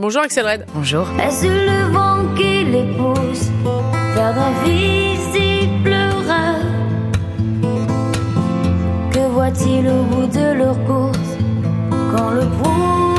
Bonjour Axel Red. Bonjour. Est-ce le vent qui les pousse vers d'invisibles rêves Que voit-il au bout de leur course quand le brouillard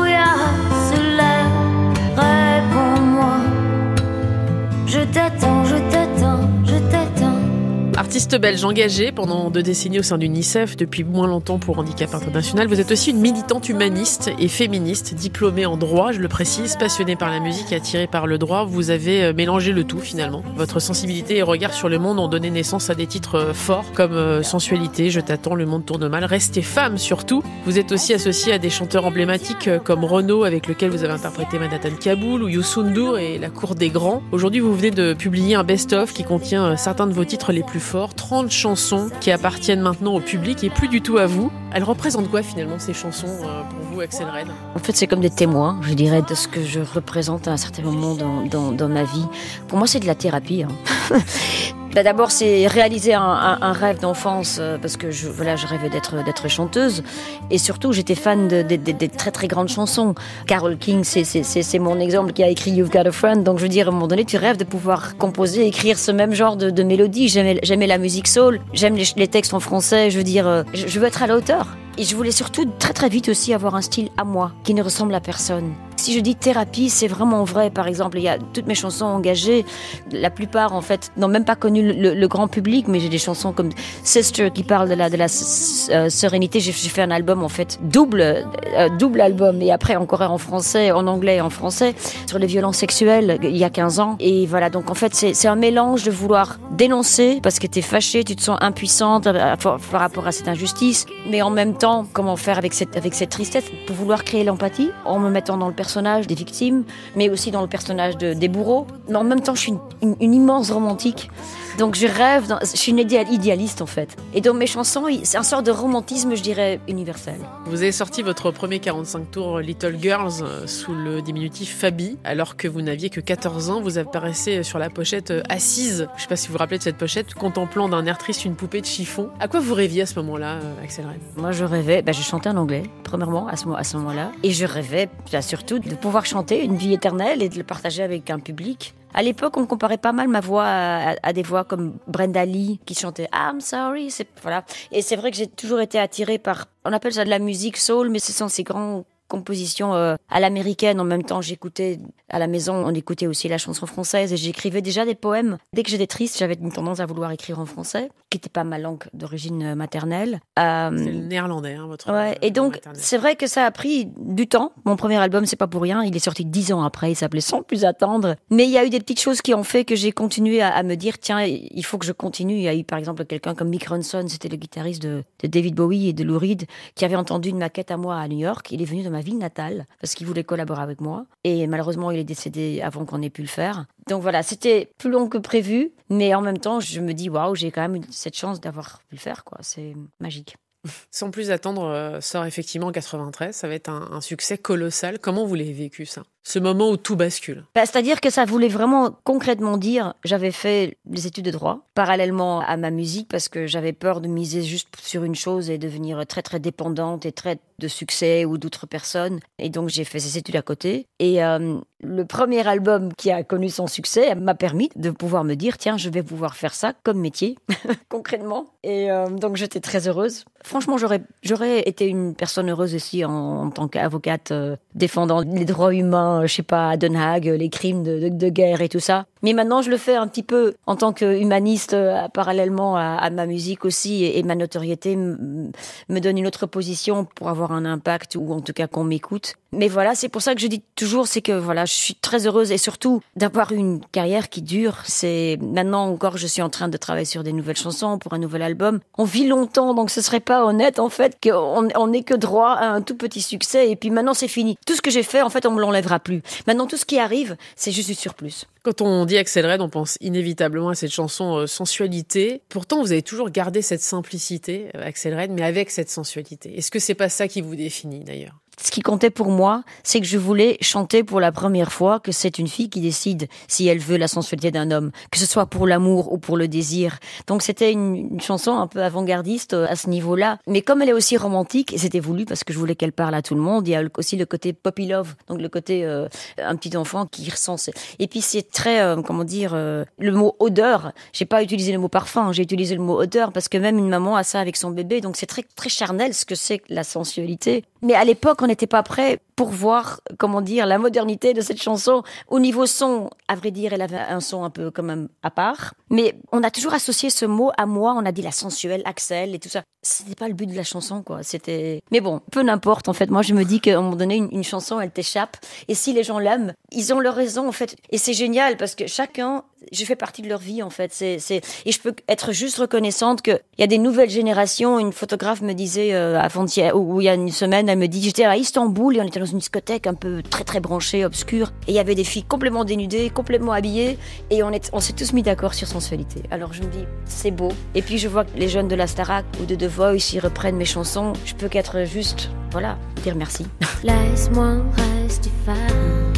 Artiste belge engagée pendant deux décennies au sein du NICEF, depuis moins longtemps pour Handicap International, vous êtes aussi une militante humaniste et féministe, diplômée en droit, je le précise, passionnée par la musique attirée par le droit. Vous avez euh, mélangé le tout finalement. Votre sensibilité et regard sur le monde ont donné naissance à des titres euh, forts comme euh, Sensualité, Je t'attends, Le monde tourne mal, Restez femme surtout. Vous êtes aussi associée à des chanteurs emblématiques comme Renaud avec lequel vous avez interprété Manhattan Kaboul ou Youssou et La Cour des Grands. Aujourd'hui, vous venez de publier un best-of qui contient certains de vos titres les plus forts, 30 chansons qui appartiennent maintenant au public et plus du tout à vous. Elles représentent quoi finalement ces chansons euh, pour vous, Axel Red? En fait, c'est comme des témoins, je dirais, de ce que je représente à un certain moment dans, dans, ma vie. Pour moi, c'est de la thérapie. Hein. Bah D'abord, c'est réaliser un, rêve d'enfance euh, parce que je, voilà, je rêvais d'être chanteuse et surtout j'étais fan de, très très grandes chansons. Carole King, c'est mon exemple qui a écrit You've Got a Friend. Donc je veux dire, à un moment donné, tu rêves de pouvoir composer, écrire ce même genre de, mélodie. J'aimais la musique soul, j'aime les, les, textes en français. Je veux dire, euh, je, je veux être à la hauteur. Et je voulais surtout très très vite aussi avoir un style à moi qui ne ressemble à personne. Si je dis thérapie, c'est vraiment vrai. Par exemple, il y a toutes mes chansons engagées. La plupart, en fait, n'ont même pas connu le, grand public, mais j'ai des chansons comme Sister qui parle de la, euh, sérénité. J'ai fait un album, en fait, double, euh, double album. Et après, encore en français, en anglais et en français, sur les violences sexuelles, il y a 15 ans. Et voilà, donc en fait, c'est un mélange de vouloir dénoncer parce que tu es fâché, tu te sens impuissante par rapport à cette injustice, mais en même temps, comment faire avec cette, avec cette tristesse? Pour vouloir créer l'empathie en me mettant dans le personnage des victimes, mais aussi dans le personnage de, des bourreaux. Mais en même temps, je suis une, immense romantique. Donc je rêve, dans, je suis une idéaliste en fait. Et dans mes chansons, c'est un sort de romantisme, je dirais, universel. Vous avez sorti votre premier 45 tours Little Girls sous le diminutif Fabi, alors que vous n'aviez que 14 ans. Vous apparaissez sur la pochette assise, je ne sais pas si vous vous rappelez de cette pochette, contemplant d'un air triste une poupée de chiffon. À quoi vous rêviez à ce moment-là, Axel Red Moi je rêvais, bah, je chantais en anglais, premièrement, à ce, à ce moment-là. Et je rêvais bah, surtout de pouvoir chanter une vie éternelle et de le partager avec un public. À l'époque, on comparait pas mal ma voix à, des voix comme Brenda Lee qui chantait I'm sorry. Voilà. Et c'est vrai que j'ai toujours été attirée par, on appelle ça de la musique soul, mais ce sont ces grands compositions euh, à l'américaine. En même temps, j'écoutais à la maison, on écoutait aussi la chanson française et j'écrivais déjà des poèmes. Dès que j'étais triste, j'avais une tendance à vouloir écrire en français, qui n'était pas ma langue d'origine maternelle. Euh, c'est le néerlandais, hein, votre. Ouais. Et donc, c'est vrai que ça a pris du temps. Mon premier album, c'est pas pour rien. Il est sorti dix ans après. Il s'appelait Sans plus attendre. Mais il y a eu des petites choses qui ont fait que j'ai continué à, à, me dire, tiens, il faut que je continue. Il y a eu par exemple quelqu'un comme Mick Ronson, c'était le guitariste de, de, David Bowie et de Lou Reed, qui avait entendu une maquette à moi à New York. Il est venu dans ma ville natale parce qu'il voulait collaborer avec moi. Et malheureusement, il est décédé avant qu'on ait pu le faire. Donc voilà, c'était plus long que prévu, mais en même temps, je me dis waouh, j'ai quand même cette chance d'avoir pu le faire, quoi. C'est magique. Sans plus attendre, euh, sort effectivement en 93. Ça va être un, un succès colossal. Comment vous l'avez vécu ça? Ce moment où tout bascule bah, C'est-à-dire que ça voulait vraiment concrètement dire j'avais fait les études de droit parallèlement à ma musique parce que j'avais peur de miser juste sur une chose et devenir très très dépendante et très de succès ou d'autres personnes. Et donc j'ai fait ces études à côté. Et euh, le premier album qui a connu son succès m'a permis de pouvoir me dire tiens, je vais pouvoir faire ça comme métier, concrètement. Et euh, donc j'étais très heureuse. Franchement, j'aurais été une personne heureuse aussi en, en tant qu'avocate euh, défendant les droits humains, je sais pas, à Den Haag, les crimes de, guerre et tout ça. Mais maintenant, je le fais un petit peu en tant qu'humaniste, euh, parallèlement à, ma musique aussi, et, ma notoriété me donne une autre position pour avoir un impact ou en tout cas qu'on m'écoute. Mais voilà, c'est pour ça que je dis toujours, c'est que voilà, je suis très heureuse et surtout d'avoir une carrière qui dure. C'est maintenant encore, je suis en train de travailler sur des nouvelles chansons pour un nouvel album. On vit longtemps, donc ce serait pas honnête en fait qu'on on n'est que droit à un tout petit succès et puis maintenant c'est fini. Tout ce que j'ai fait, en fait, on me l'enlèvera plus. Maintenant, tout ce qui arrive, c'est juste du surplus. Quand on dit Axel Red, on pense inévitablement à cette chanson euh, sensualité. Pourtant, vous avez toujours gardé cette simplicité, euh, Axel Red, mais avec cette sensualité. Est-ce que c'est pas ça qui vous définit d'ailleurs? Ce qui comptait pour moi, c'est que je voulais chanter pour la première fois que c'est une fille qui décide si elle veut la sensualité d'un homme, que ce soit pour l'amour ou pour le désir. Donc c'était une, chanson un peu avant-gardiste euh, à ce niveau-là. Mais comme elle est aussi romantique, et c'était voulu parce que je voulais qu'elle parle à tout le monde, il y a aussi le côté poppy love, donc le côté euh, un petit enfant qui ressent. Et puis c'est très, euh, comment dire, le mot odeur. J'ai pas utilisé le mot parfum, j'ai utilisé le mot odeur parce que même une maman a ça avec son bébé, donc c'est très très charnel ce que c'est la sensualité. Mais à l'époque, on n'était pas prêt pour voir, comment dire, la modernité de cette chanson. Au niveau son, à vrai dire, elle avait un son un peu quand même à part. Mais on a toujours associé ce mot à moi. On a dit la sensuelle, Axel et tout ça. C'était pas le but de la chanson, quoi. C'était. Mais bon, peu n'importe. En fait, moi, je me dis qu'à un moment donné, une, chanson, elle t'échappe. Et si les gens l'aiment, ils ont leur raison, en fait. Et c'est génial parce que chacun je fais partie de leur vie en fait. C'est, et je peux être juste reconnaissante que il y a des nouvelles générations. Une photographe me disait euh, avant-hier ou il y a une semaine, elle me dit j'étais à Istanbul et on était dans une discothèque un peu très très branchée, obscure, et il y avait des filles complètement dénudées, complètement habillées, et on est, on s'est tous mis d'accord sur sensualité. Alors je me dis c'est beau. Et puis je vois que les jeunes de la Starac ou de The Voice ils reprennent mes chansons. Je peux qu'être juste, voilà, dire merci. Laisse-moi rester femme.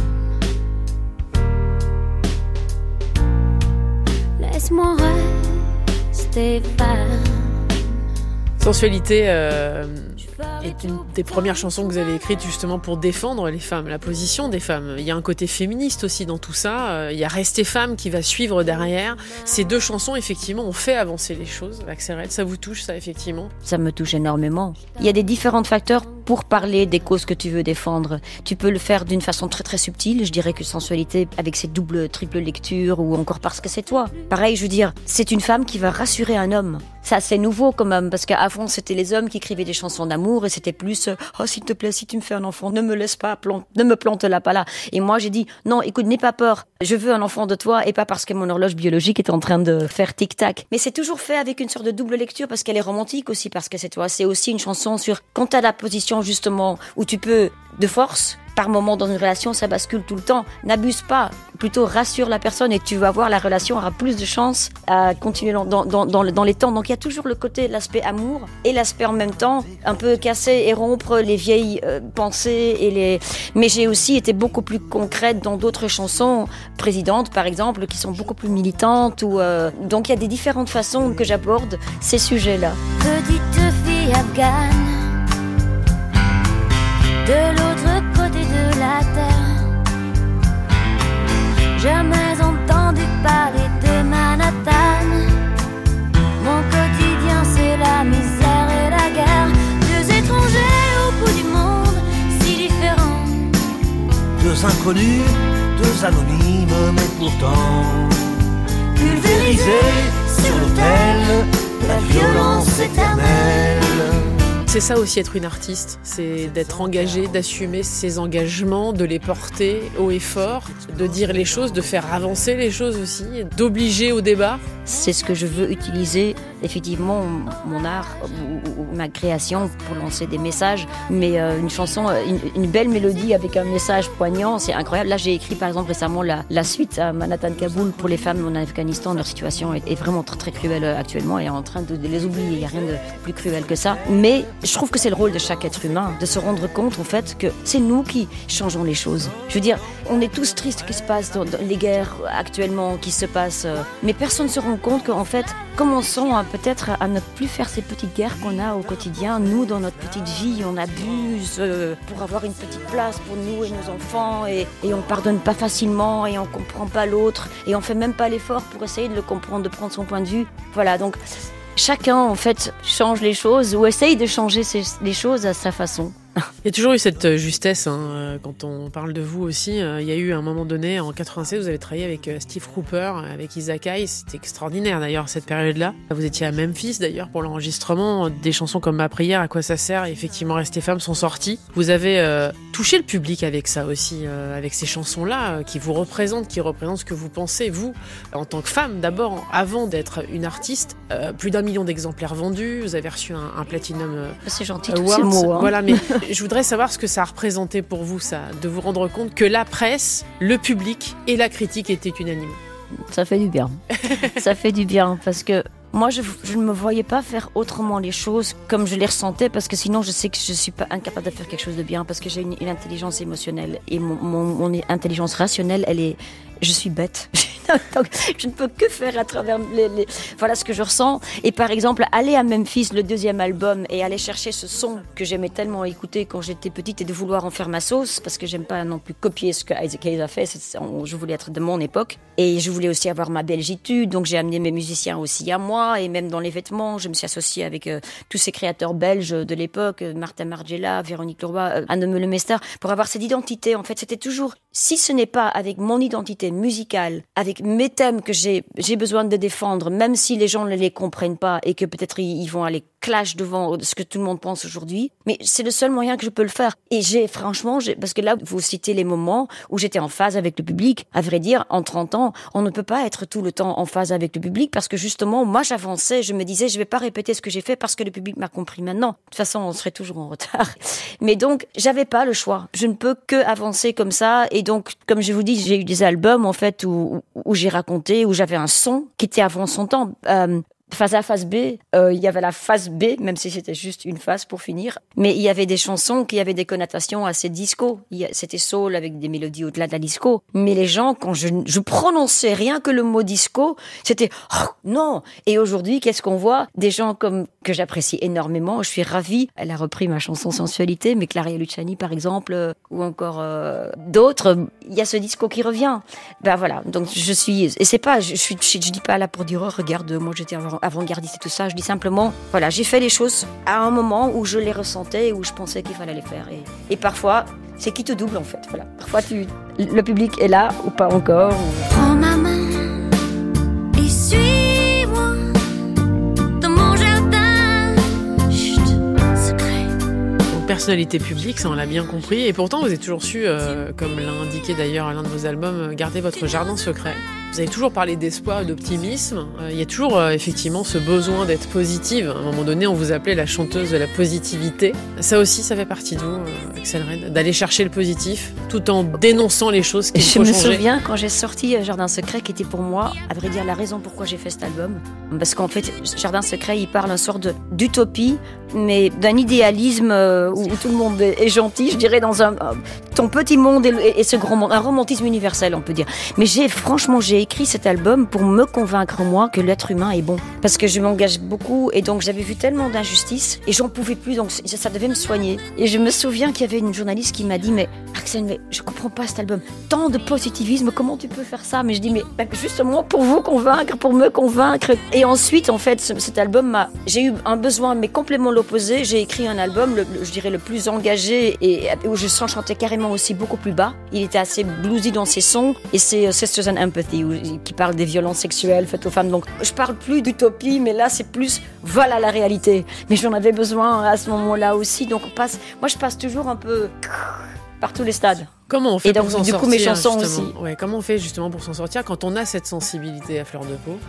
Laisse-moi rester Sensualité euh, est une des premières chansons que vous avez écrites justement pour défendre les femmes, la position des femmes. Il y a un côté féministe aussi dans tout ça. Euh, il y a Rester femme qui va suivre derrière. Ces deux chansons, effectivement, ont fait avancer les choses. Axel, ça vous touche, ça, effectivement? Ça me touche énormément. Il y a des différents facteurs pour parler des causes que tu veux défendre. Tu peux le faire d'une façon très très subtile. Je dirais que sensualité avec ses doubles, triples lectures ou encore parce que c'est toi. Pareil, je veux dire, c'est une femme qui va rassurer un homme. Ça, c'est nouveau quand même, parce qu'avant, c'était les hommes qui écrivaient des chansons d'amour et c'était plus, euh, oh, s'il te plaît, si tu me fais un enfant, ne me laisse pas, plante, ne me plante là, pas là. Et moi, j'ai dit, non, écoute, n'aie pas peur. Je veux un enfant de toi et pas parce que mon horloge biologique est en train de faire tic-tac. Mais c'est toujours fait avec une sorte de double lecture parce qu'elle est romantique aussi, parce que c'est toi. C'est aussi une chanson sur quand t'as la position justement où tu peux de force par moment dans une relation, ça bascule tout le temps. N'abuse pas, plutôt rassure la personne et tu vas voir la relation aura plus de chances à continuer dans, dans, dans, les temps. Donc il y a toujours le côté, l'aspect amour et l'aspect en même temps un peu casser et rompre les vieilles euh, pensées et les. Mais j'ai aussi été beaucoup plus concrète dans d'autres chansons, présidentes par exemple, qui sont beaucoup plus militantes. Ou euh, donc il y a des différentes façons que j'aborde ces sujets-là. Petite fille afghane de l'autre côté de la terre. Jamais entendu parler de Manhattan. Mon quotidien, c'est la misère et la guerre. Deux étrangers au bout du monde, si différents. Deux inconnus, deux anonymes, mais pourtant pulvérisés sur l'autel de la violence éternelle. C'est ça aussi être une artiste, c'est d'être engagé, d'assumer ses engagements, de les porter haut et fort, de dire les choses, de faire avancer les choses aussi, d'obliger au débat. C'est ce que je veux utiliser, effectivement, mon art ou, ma création pour lancer des messages. Mais euh, une chanson, une, belle mélodie avec un message poignant, c'est incroyable. Là, j'ai écrit par exemple récemment la, suite à Manhattan Kaboul pour les femmes en Afghanistan. Leur situation est, vraiment très cruelle euh, actuellement et en train de, de les oublier. Il n'y a rien de plus cruel que ça. Mais je trouve que c'est le rôle de chaque être humain de se rendre compte en fait que c'est nous qui changeons les choses. Je veux dire, on est tous tristes qui se passe dans, les guerres actuellement qui se passent, euh, mais personne ne se rend compte qu'en fait, commençons peut-être à ne plus faire ces petites guerres qu'on a au quotidien. Nous, dans notre petite vie, on abuse euh, pour avoir une petite place pour nous et nos enfants, et, et on pardonne pas facilement, et on comprend pas l'autre, et on fait même pas l'effort pour essayer de le comprendre, de prendre son point de vue. Voilà, donc chacun en fait change les choses ou essaye de changer les choses à sa façon. Il y a toujours eu cette euh, justesse hein, euh, quand on parle de vous aussi. Euh, il y a eu un moment donné, en 96, vous avez travaillé avec Steve Cooper, avec Isaac Hayes. C'était extraordinaire d'ailleurs cette période-là. Vous étiez à Memphis d'ailleurs pour l'enregistrement. Des chansons comme Ma prière, À quoi ça sert et effectivement Rester femme sont sorties. Vous avez touché le public avec ça aussi, avec ces chansons-là qui vous représentent, qui représentent ce que vous pensez, vous, en tant que femme d'abord, avant d'être une artiste. plus d'un million d'exemplaires vendus. Vous avez reçu un, un Platinum C'est gentil, tous ces mots. Hein. Voilà, mais je voudrais savoir ce que ça a représenté pour vous, ça, de vous rendre compte que la presse, le public et la critique étaient unanimes. Ça fait du bien. ça fait du bien parce que moi, je, je, ne me voyais pas faire autrement les choses comme je les ressentais, parce que sinon, je sais que je suis pas incapable de faire quelque chose de bien, parce que j'ai une, une, intelligence émotionnelle et mon, mon, mon intelligence rationnelle, elle est, je suis bête. Donc, je ne peux que faire à travers les, les, voilà ce que je ressens. Et par exemple, aller à Memphis, le deuxième album, et aller chercher ce son que j'aimais tellement écouter quand j'étais petite et de vouloir en faire ma sauce, parce que j'aime pas non plus copier ce que Isaac Hayes a fait. Je voulais être de mon époque. Et je voulais aussi avoir ma belgitude. Donc j'ai amené mes musiciens aussi à moi. Et même dans les vêtements, je me suis associée avec euh, tous ces créateurs belges de l'époque, euh, Martin Margiela, Véronique Leroy, euh, Anne Meulemester, pour avoir cette identité. En fait, c'était toujours, si ce n'est pas avec mon identité musicale, avec mes thèmes que j'ai besoin de défendre, même si les gens ne les comprennent pas et que peut-être ils vont aller clash devant ce que tout le monde pense aujourd'hui. Mais c'est le seul moyen que je peux le faire. Et j'ai, franchement, parce que là, vous citez les moments où j'étais en phase avec le public. À vrai dire, en 30 ans, on ne peut pas être tout le temps en phase avec le public parce que justement, moi, j'avançais, je me disais, je vais pas répéter ce que j'ai fait parce que le public m'a compris maintenant. De toute façon, on serait toujours en retard. Mais donc, j'avais pas le choix. Je ne peux que avancer comme ça. Et donc, comme je vous dis, j'ai eu des albums, en fait, où, où j'ai raconté, où j'avais un son qui était avant son temps. Euh, phase A, phase B, euh, il y avait la phase B, même si c'était juste une phase pour finir. Mais il y avait des chansons qui avaient des connotations assez disco. C'était soul avec des mélodies au-delà de la disco. Mais les gens, quand je, prononçais rien que le mot disco, c'était oh, non. Et aujourd'hui, qu'est-ce qu'on voit? Des gens comme que j'apprécie énormément. Je suis ravie. Elle a repris ma chanson Sensualité, mais Claria Luciani par exemple, euh, ou encore euh, d'autres. Il y a ce disco qui revient. Ben voilà. Donc je suis et c'est pas, je, suis, je, dis pas là pour dire oh, regarde, moi j'étais avant avant-gardiste et tout ça. Je dis simplement, voilà, j'ai fait les choses à un moment où je les ressentais et où je pensais qu'il fallait les faire. Et, et parfois, c'est qui te double en fait. Voilà. Parfois, tu, le public est là ou pas encore. Prends ma main et suis-moi dans mon jardin. Chut, secret. Donc, personnalité publique, ça on l'a bien compris. Et pourtant, vous avez toujours su, euh, comme l'a indiqué d'ailleurs à l'un de vos albums, garder votre jardin secret. Vous avez toujours parlé d'espoir et d'optimisme. Euh, il y a toujours euh, effectivement ce besoin d'être positive. À un moment donné, on vous appelait la chanteuse de la positivité. Ça aussi, ça fait partie de vous, euh, Axel Red, d'aller chercher le positif tout en dénonçant les choses qui Je faut me changer. souviens quand j'ai sorti Jardin Secret, qui était pour moi, à vrai dire, la raison pourquoi j'ai fait cet album. Parce qu'en fait, Jardin Secret, il parle un sort d'utopie, mais d'un idéalisme où, tout le monde est, gentil, je dirais, dans un, ton petit monde et, et ce grand monde, un romantisme universel, on peut dire. Mais j'ai, franchement, j'ai écrit cet album pour me convaincre, moi, que l'être humain est bon. Parce que je m'engage beaucoup et donc j'avais vu tellement d'injustices et j'en pouvais plus, donc ça, devait me soigner. Et je me souviens qu'il y avait une journaliste qui m'a dit, mais Axel, mais je comprends pas cet album. Tant de positivisme, comment tu peux faire ça? Mais je dis, mais ben, justement pour vous convaincre, pour me convaincre. Et ensuite, en fait, ce- cet album m'a, j'ai eu un besoin, mais complètement l'opposé. J'ai écrit un album, je dirais le plus engagé et où je sens chanter carrément aussi beaucoup plus bas. Il était assez bluesy dans ses sons et c'est euh, Sisters and Empathy où- qui parle des violences sexuelles faites aux femmes. Donc, je parle plus d'utopie, mais là, c'est plus voilà la réalité. Mais j'en avais besoin à ce moment-là aussi. Donc, on passe, moi, je passe toujours un peu par tous les stades. Comment on fait Et donc, pour s'en du sortir coup, mes chansons justement aussi. Ouais, comment on fait justement pour s'en sortir quand on a cette sensibilité à fleur de peau,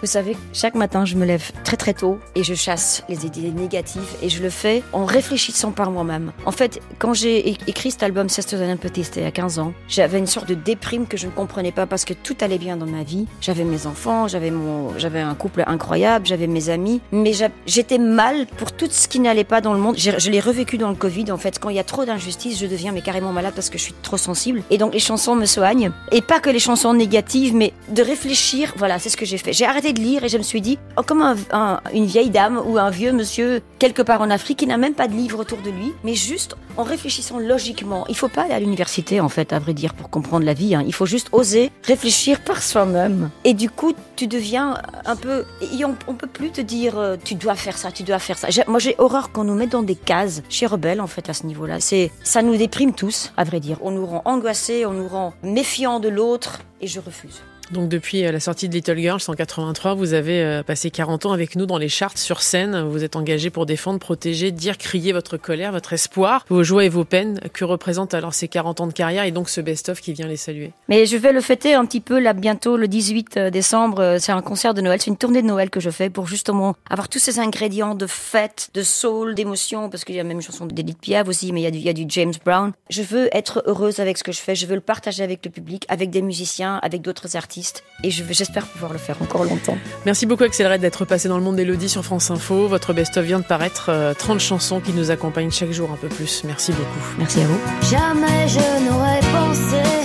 Vous savez, chaque matin, je me lève très très tôt et je chasse les idées négatives et je le fais en réfléchissant par moi-même. En fait, quand j'ai écrit cet album Sisters and Empathy, c'était il y a 15 ans, j'avais une sorte de déprime que je ne comprenais pas parce que tout allait bien dans ma vie. J'avais mes enfants, j'avais mon, j'avais un couple incroyable, j'avais mes amis, mais j'étais mal pour tout ce qui n'allait pas dans le monde. Je l'ai revécu dans le Covid. En fait, quand il y a trop d'injustice, je deviens mais carrément malade parce que je suis trop sensible. Et donc les chansons me soignent. Et pas que les chansons négatives, mais de réfléchir. Voilà, c'est ce que j'ai fait. J'ai arrêté de lire et je me suis dit, oh, comme un- un- une vieille dame ou un vieux monsieur quelque part en Afrique qui n'a même pas de livre autour de lui, mais juste en réfléchissant logiquement. Il faut pas aller à l'université, en fait, à vrai dire, pour comprendre la vie. hein. Il faut juste oser réfléchir par soi-même. Et du coup, tu deviens un peu. On, on peut plus te dire, euh, tu dois faire ça, tu dois faire ça. Moi, j'ai horreur qu'on nous mette dans des cases. Chez Rebelle, en fait, à ce niveau-là, c'est ça nous déprime tous, à vrai dire. On nous rend angoissés, on nous rend méfiants de l'autre, et je refuse. Donc depuis euh, la sortie de Little Girls en 83, vous avez euh, passé 40 ans avec nous dans les charts sur scène. Vous êtes engagé pour défendre, protéger, dire, crier votre colère, votre espoir, vos joies et vos peines. Que représentent alors ces 40 ans de carrière et donc ce best-of qui vient les saluer? Mais je vais le fêter un petit peu là bientôt le 18 décembre. Euh, C'est un concert de Noël, c'est une tournée de Noël que je fais pour justement avoir tous ces ingrédients de fête, de soul, d'émotion, parce qu'il y a même une chanson d'Edith Piaf aussi, mais il y a du James Brown. Je veux être heureuse avec ce que je fais, je veux le partager avec le public, avec des musiciens, avec d'autres artistes. Artiste et j'espère pouvoir le faire encore longtemps. Merci beaucoup Axel Red d'être passé dans le monde d'Elodie sur France Info. Votre best-of vient de paraître, 30 euh, chansons qui nous accompagnent chaque jour un peu plus. Merci beaucoup. Merci à vous. Jamais je n'aurais pensé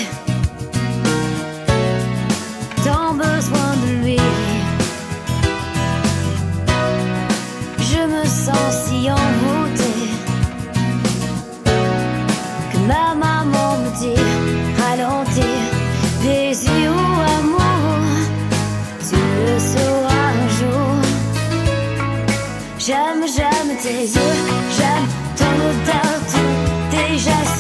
tes yeux, j'aime ton odeur, tout déjà